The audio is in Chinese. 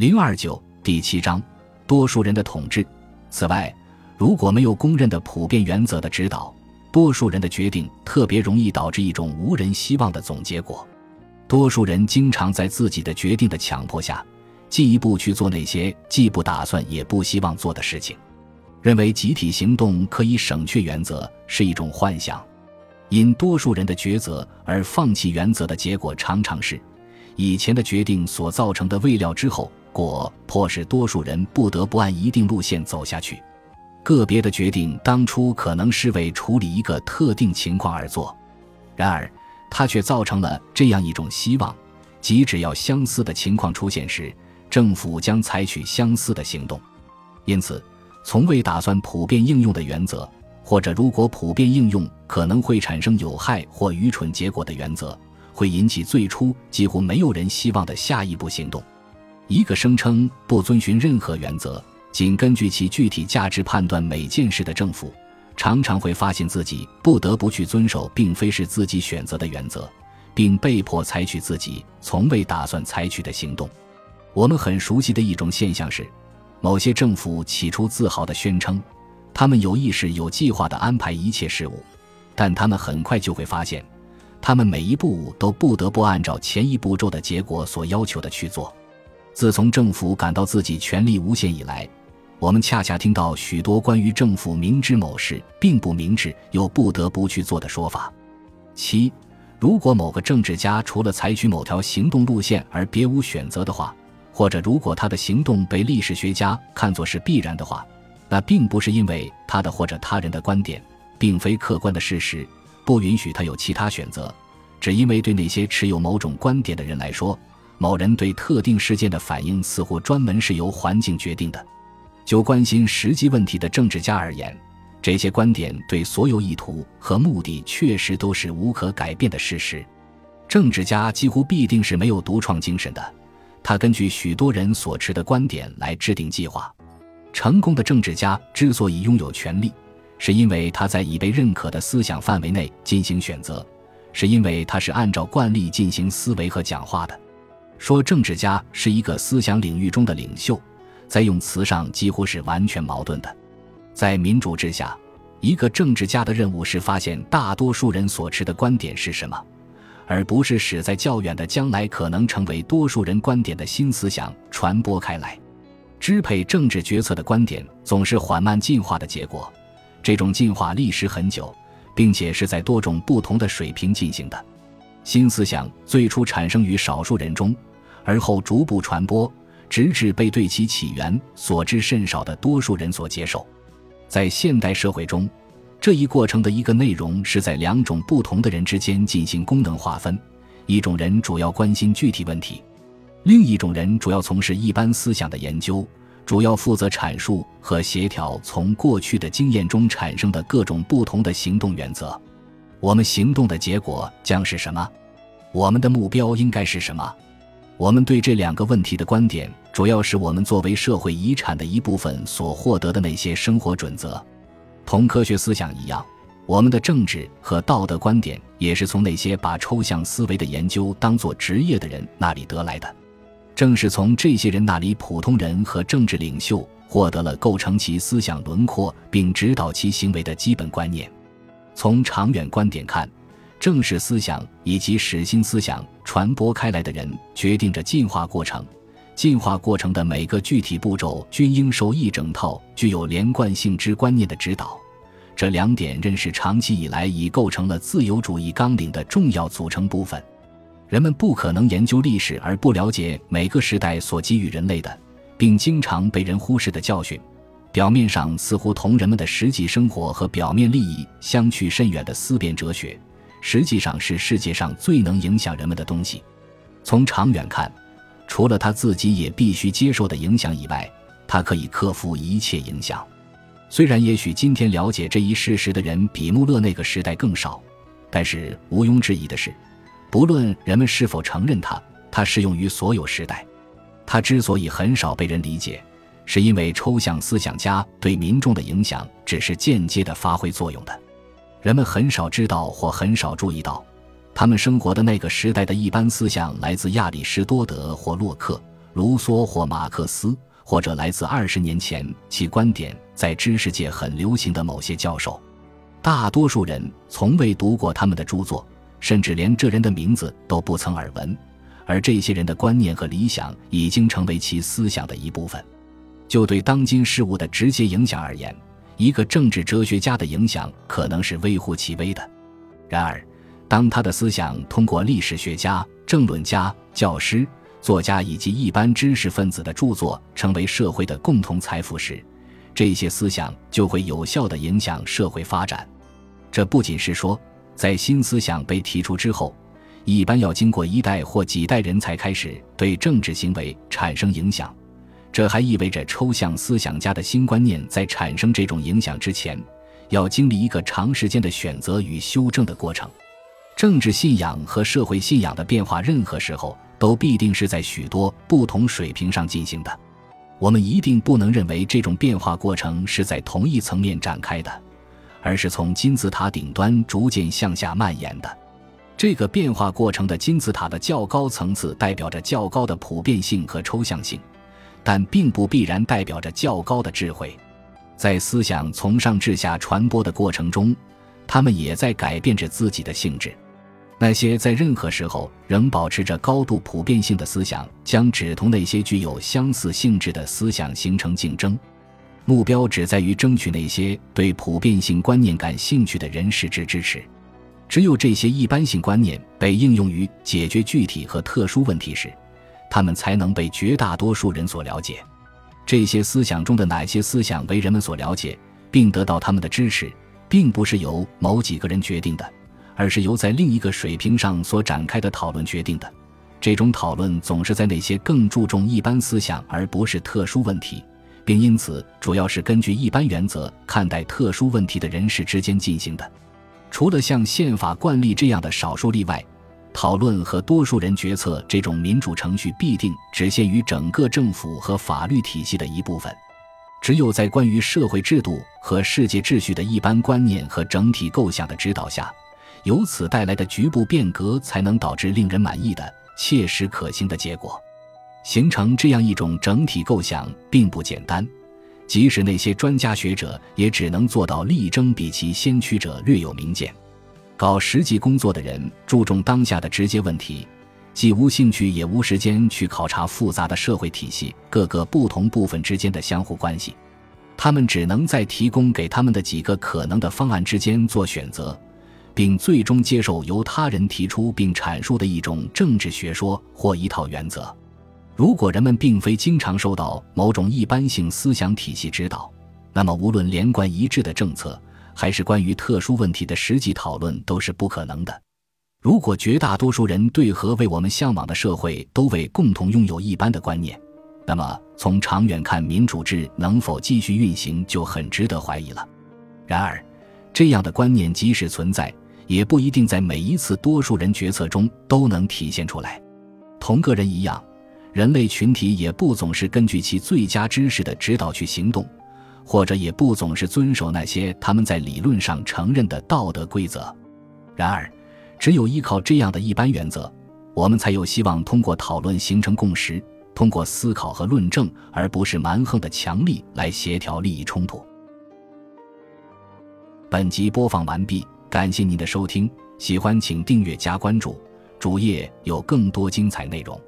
零二九第七章，多数人的统治。此外，如果没有公认的普遍原则的指导，多数人的决定特别容易导致一种无人希望的总结果。多数人经常在自己的决定的强迫下，进一步去做那些既不打算也不希望做的事情。认为集体行动可以省却原则是一种幻想。因多数人的抉择而放弃原则的结果，常常是以前的决定所造成的未料之后果，迫使多数人不得不按一定路线走下去。个别的决定当初可能是为处理一个特定情况而做，然而。它却造成了这样一种希望，即只要相似的情况出现时，政府将采取相似的行动。因此，从未打算普遍应用的原则，或者如果普遍应用可能会产生有害或愚蠢结果的原则，会引起最初几乎没有人希望的下一步行动。一个声称不遵循任何原则，仅根据其具体价值判断每件事的政府。常常会发现自己不得不去遵守并非是自己选择的原则，并被迫采取自己从未打算采取的行动。我们很熟悉的一种现象是，某些政府起初自豪地宣称，他们有意识、有计划地安排一切事务，但他们很快就会发现，他们每一步都不得不按照前一步骤的结果所要求的去做。自从政府感到自己权力无限以来，我们恰恰听到许多关于政府明知某事并不明智又不得不去做的说法。七，如果某个政治家除了采取某条行动路线而别无选择的话，或者如果他的行动被历史学家看作是必然的话，那并不是因为他的或者他人的观点并非客观的事实不允许他有其他选择，只因为对那些持有某种观点的人来说，某人对特定事件的反应似乎专门是由环境决定的。就关心实际问题的政治家而言，这些观点对所有意图和目的确实都是无可改变的事实。政治家几乎必定是没有独创精神的，他根据许多人所持的观点来制定计划。成功的政治家之所以拥有权力，是因为他在已被认可的思想范围内进行选择，是因为他是按照惯例进行思维和讲话的。说政治家是一个思想领域中的领袖。在用词上几乎是完全矛盾的。在民主之下，一个政治家的任务是发现大多数人所持的观点是什么，而不是使在较远的将来可能成为多数人观点的新思想传播开来。支配政治决策的观点总是缓慢进化的结果，这种进化历时很久，并且是在多种不同的水平进行的。新思想最初产生于少数人中，而后逐步传播。直至被对其起源所知甚少的多数人所接受，在现代社会中，这一过程的一个内容是在两种不同的人之间进行功能划分：一种人主要关心具体问题，另一种人主要从事一般思想的研究，主要负责阐述和协调从过去的经验中产生的各种不同的行动原则。我们行动的结果将是什么？我们的目标应该是什么？我们对这两个问题的观点，主要是我们作为社会遗产的一部分所获得的那些生活准则。同科学思想一样，我们的政治和道德观点也是从那些把抽象思维的研究当作职业的人那里得来的。正是从这些人那里，普通人和政治领袖获得了构成其思想轮廓并指导其行为的基本观念。从长远观点看，正是思想以及实心思想传播开来的人，决定着进化过程。进化过程的每个具体步骤均应受一整套具有连贯性之观念的指导。这两点认识长期以来已构成了自由主义纲领的重要组成部分。人们不可能研究历史而不了解每个时代所给予人类的，并经常被人忽视的教训。表面上似乎同人们的实际生活和表面利益相去甚远的思辨哲学。实际上是世界上最能影响人们的东西。从长远看，除了他自己也必须接受的影响以外，他可以克服一切影响。虽然也许今天了解这一事实的人比穆勒那个时代更少，但是毋庸置疑的是，不论人们是否承认他，他适用于所有时代。他之所以很少被人理解，是因为抽象思想家对民众的影响只是间接的发挥作用的。人们很少知道或很少注意到，他们生活的那个时代的一般思想来自亚里士多德或洛克、卢梭或马克思，或者来自二十年前其观点在知识界很流行的某些教授。大多数人从未读过他们的著作，甚至连这人的名字都不曾耳闻。而这些人的观念和理想已经成为其思想的一部分。就对当今事物的直接影响而言，一个政治哲学家的影响可能是微乎其微的。然而，当他的思想通过历史学家、政论家、教师、作家以及一般知识分子的著作成为社会的共同财富时，这些思想就会有效地影响社会发展。这不仅是说，在新思想被提出之后，一般要经过一代或几代人才开始对政治行为产生影响。这还意味着抽象思想家的新观念在产生这种影响之前，要经历一个长时间的选择与修正的过程。政治信仰和社会信仰的变化，任何时候都必定是在许多不同水平上进行的。我们一定不能认为这种变化过程是在同一层面展开的，而是从金字塔顶端逐渐向下蔓延的。这个变化过程的金字塔的较高层次代表着较高的普遍性和抽象性。但并不必然代表着较高的智慧，在思想从上至下传播的过程中，他们也在改变着自己的性质。那些在任何时候仍保持着高度普遍性的思想，将只同那些具有相似性质的思想形成竞争，目标只在于争取那些对普遍性观念感兴趣的人士之支持。只有这些一般性观念被应用于解决具体和特殊问题时。他们才能被绝大多数人所了解。这些思想中的哪些思想为人们所了解，并得到他们的支持，并不是由某几个人决定的，而是由在另一个水平上所展开的讨论决定的。这种讨论总是在那些更注重一般思想而不是特殊问题，并因此主要是根据一般原则看待特殊问题的人士之间进行的。除了像宪法惯例这样的少数例外。讨论和多数人决策这种民主程序必定只限于整个政府和法律体系的一部分。只有在关于社会制度和世界秩序的一般观念和整体构想的指导下，由此带来的局部变革才能导致令人满意的、切实可行的结果。形成这样一种整体构想并不简单，即使那些专家学者也只能做到力争比其先驱者略有明见。搞实际工作的人注重当下的直接问题，既无兴趣也无时间去考察复杂的社会体系各个不同部分之间的相互关系。他们只能在提供给他们的几个可能的方案之间做选择，并最终接受由他人提出并阐述的一种政治学说或一套原则。如果人们并非经常受到某种一般性思想体系指导，那么无论连贯一致的政策。还是关于特殊问题的实际讨论都是不可能的。如果绝大多数人对和为我们向往的社会都为共同拥有一般的观念，那么从长远看，民主制能否继续运行就很值得怀疑了。然而，这样的观念即使存在，也不一定在每一次多数人决策中都能体现出来。同个人一样，人类群体也不总是根据其最佳知识的指导去行动。或者也不总是遵守那些他们在理论上承认的道德规则。然而，只有依靠这样的一般原则，我们才有希望通过讨论形成共识，通过思考和论证，而不是蛮横的强力来协调利益冲突。本集播放完毕，感谢您的收听，喜欢请订阅加关注，主页有更多精彩内容。